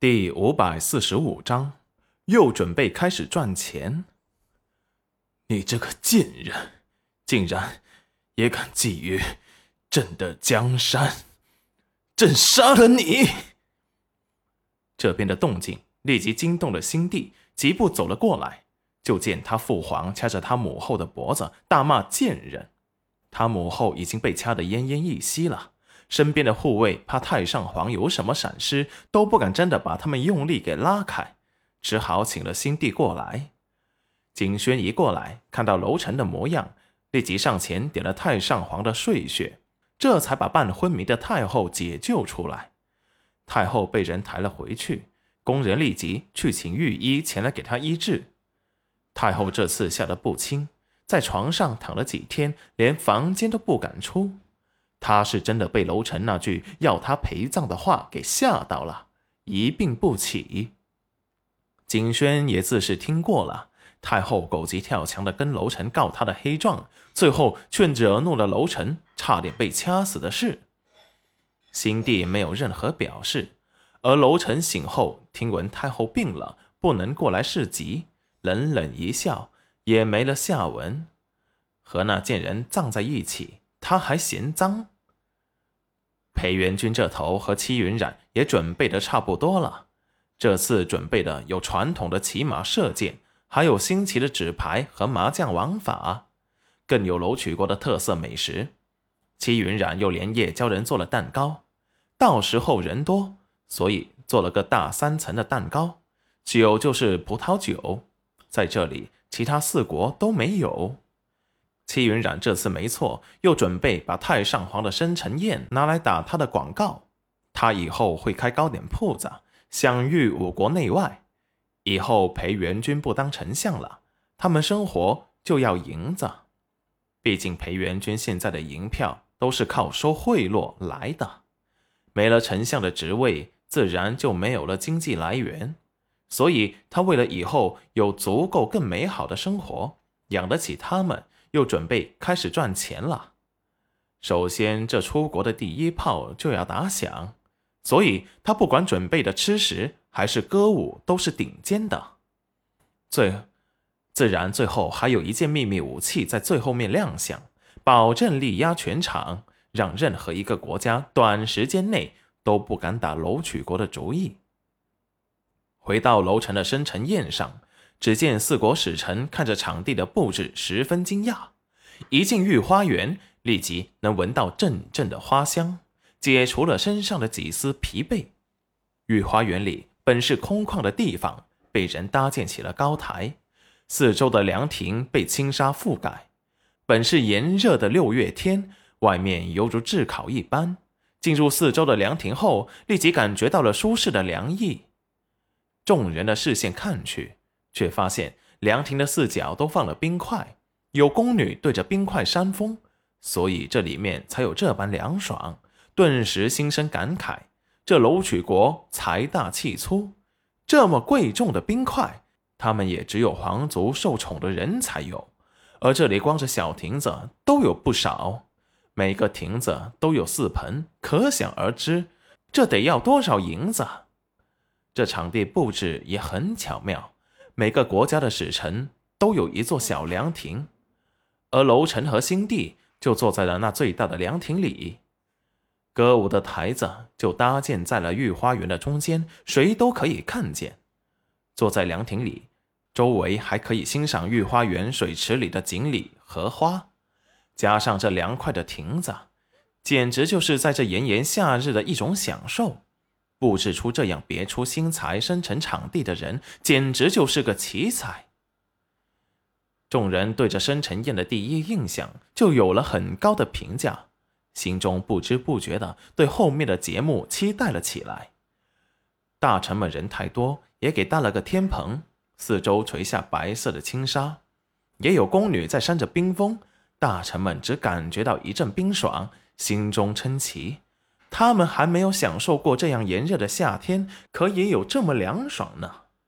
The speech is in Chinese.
第五百四十五章，又准备开始赚钱。你这个贱人，竟然也敢觊觎朕的江山！朕杀了你！这边的动静立即惊动了新帝，疾步走了过来，就见他父皇掐着他母后的脖子，大骂贱人。他母后已经被掐得奄奄一息了。身边的护卫怕太上皇有什么闪失，都不敢真的把他们用力给拉开，只好请了新帝过来。景轩一过来，看到楼臣的模样，立即上前点了太上皇的睡穴，这才把半昏迷的太后解救出来。太后被人抬了回去，宫人立即去请御医前来给她医治。太后这次吓得不轻，在床上躺了几天，连房间都不敢出。他是真的被楼臣那句要他陪葬的话给吓到了，一病不起。景轩也自是听过了太后狗急跳墙的跟楼臣告他的黑状，最后却惹怒了楼臣，差点被掐死的事。新帝没有任何表示，而楼臣醒后听闻太后病了，不能过来侍疾，冷冷一笑，也没了下文，和那贱人葬在一起。他还嫌脏。裴元君这头和戚云染也准备的差不多了。这次准备的有传统的骑马射箭，还有新奇的纸牌和麻将玩法，更有楼曲国的特色美食。戚云染又连夜教人做了蛋糕，到时候人多，所以做了个大三层的蛋糕。酒就是葡萄酒，在这里其他四国都没有。戚云染这次没错，又准备把太上皇的生辰宴拿来打他的广告。他以后会开糕点铺子，享誉五国内外。以后裴元君不当丞相了，他们生活就要银子。毕竟裴元君现在的银票都是靠收贿赂来的，没了丞相的职位，自然就没有了经济来源。所以他为了以后有足够更美好的生活，养得起他们。又准备开始赚钱了。首先，这出国的第一炮就要打响，所以他不管准备的吃食还是歌舞都是顶尖的。最自然，最后还有一件秘密武器在最后面亮相，保证力压全场，让任何一个国家短时间内都不敢打楼曲国的主意。回到楼臣的生辰宴上。只见四国使臣看着场地的布置，十分惊讶。一进御花园，立即能闻到阵阵的花香，解除了身上的几丝疲惫。御花园里本是空旷的地方，被人搭建起了高台，四周的凉亭被轻纱覆盖。本是炎热的六月天，外面犹如炙烤一般。进入四周的凉亭后，立即感觉到了舒适的凉意。众人的视线看去。却发现凉亭的四角都放了冰块，有宫女对着冰块扇风，所以这里面才有这般凉爽。顿时心生感慨：这楼曲国财大气粗，这么贵重的冰块，他们也只有皇族受宠的人才有。而这里光是小亭子都有不少，每个亭子都有四盆，可想而知，这得要多少银子。这场地布置也很巧妙。每个国家的使臣都有一座小凉亭，而楼臣和新帝就坐在了那最大的凉亭里。歌舞的台子就搭建在了御花园的中间，谁都可以看见。坐在凉亭里，周围还可以欣赏御花园水池里的锦鲤、荷花，加上这凉快的亭子，简直就是在这炎炎夏日的一种享受。布置出这样别出心裁、生辰场地的人，简直就是个奇才。众人对着生辰宴的第一印象就有了很高的评价，心中不知不觉的对后面的节目期待了起来。大臣们人太多，也给搭了个天棚，四周垂下白色的轻纱，也有宫女在扇着冰风。大臣们只感觉到一阵冰爽，心中称奇。他们还没有享受过这样炎热的夏天，可也有这么凉爽呢。